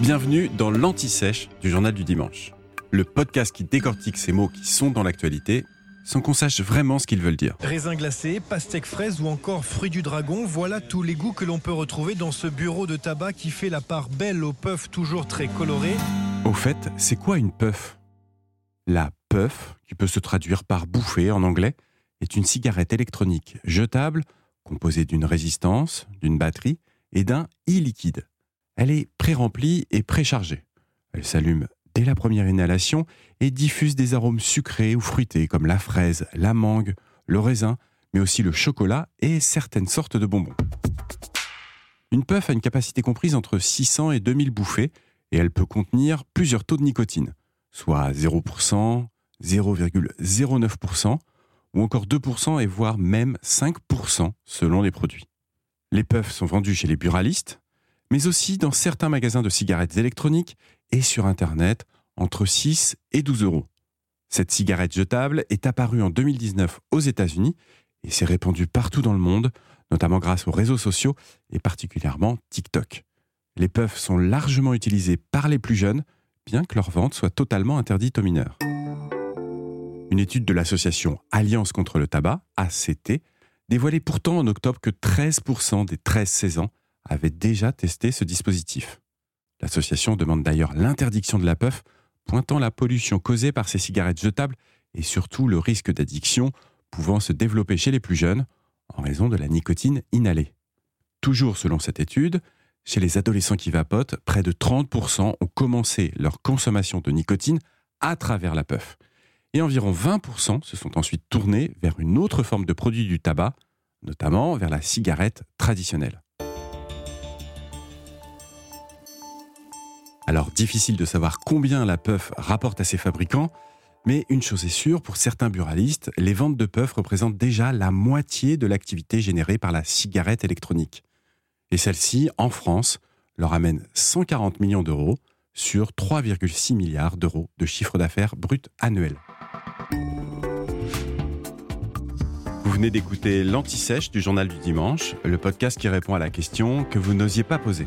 Bienvenue dans l'Anti-Sèche du Journal du Dimanche, le podcast qui décortique ces mots qui sont dans l'actualité sans qu'on sache vraiment ce qu'ils veulent dire. Raisin glacé, pastèque fraise ou encore fruits du dragon, voilà tous les goûts que l'on peut retrouver dans ce bureau de tabac qui fait la part belle aux puffs toujours très colorés. Au fait, c'est quoi une puff? La puff, qui peut se traduire par bouffée en anglais, est une cigarette électronique jetable composée d'une résistance, d'une batterie et d'un e-liquide. Elle est pré-remplie et préchargée. Elle s'allume dès la première inhalation et diffuse des arômes sucrés ou fruités comme la fraise, la mangue, le raisin, mais aussi le chocolat et certaines sortes de bonbons. Une puff a une capacité comprise entre 600 et 2000 bouffées et elle peut contenir plusieurs taux de nicotine, soit 0%, 0,09% ou encore 2% et voire même 5% selon les produits. Les puffs sont vendus chez les buralistes, mais aussi dans certains magasins de cigarettes électroniques et sur Internet entre 6 et 12 euros. Cette cigarette jetable est apparue en 2019 aux États-Unis et s'est répandue partout dans le monde, notamment grâce aux réseaux sociaux et particulièrement TikTok. Les puffs sont largement utilisés par les plus jeunes, bien que leur vente soit totalement interdite aux mineurs. Une étude de l'association Alliance contre le tabac, ACT, dévoilait pourtant en octobre que 13% des 13-16 ans avaient déjà testé ce dispositif. L'association demande d'ailleurs l'interdiction de la puff, pointant la pollution causée par ces cigarettes jetables et surtout le risque d'addiction pouvant se développer chez les plus jeunes en raison de la nicotine inhalée. Toujours selon cette étude, chez les adolescents qui vapotent, près de 30% ont commencé leur consommation de nicotine à travers la puff. Et environ 20% se sont ensuite tournés vers une autre forme de produit du tabac, notamment vers la cigarette traditionnelle. Alors difficile de savoir combien la puff rapporte à ses fabricants, mais une chose est sûre, pour certains buralistes, les ventes de puff représentent déjà la moitié de l'activité générée par la cigarette électronique. Et celle-ci, en France, leur amène 140 millions d'euros sur 3,6 milliards d'euros de chiffre d'affaires brut annuel. Vous venez d'écouter l'Anti-Sèche du Journal du Dimanche, le podcast qui répond à la question que vous n'osiez pas poser.